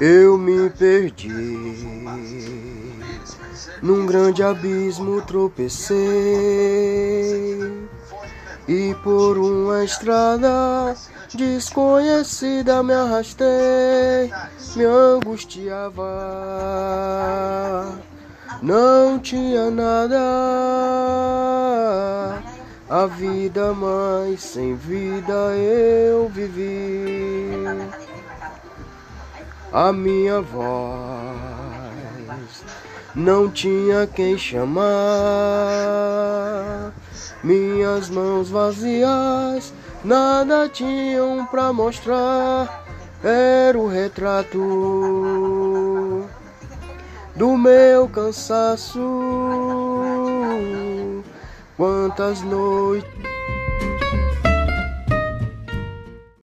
Eu me perdi num grande abismo tropecei. E por uma estrada desconhecida me arrastei, me angustiava, não tinha nada, a vida mas sem vida eu vivi a minha voz não tinha quem chamar. Minhas mãos vazias nada tinham pra mostrar. Era o retrato do meu cansaço. Quantas noites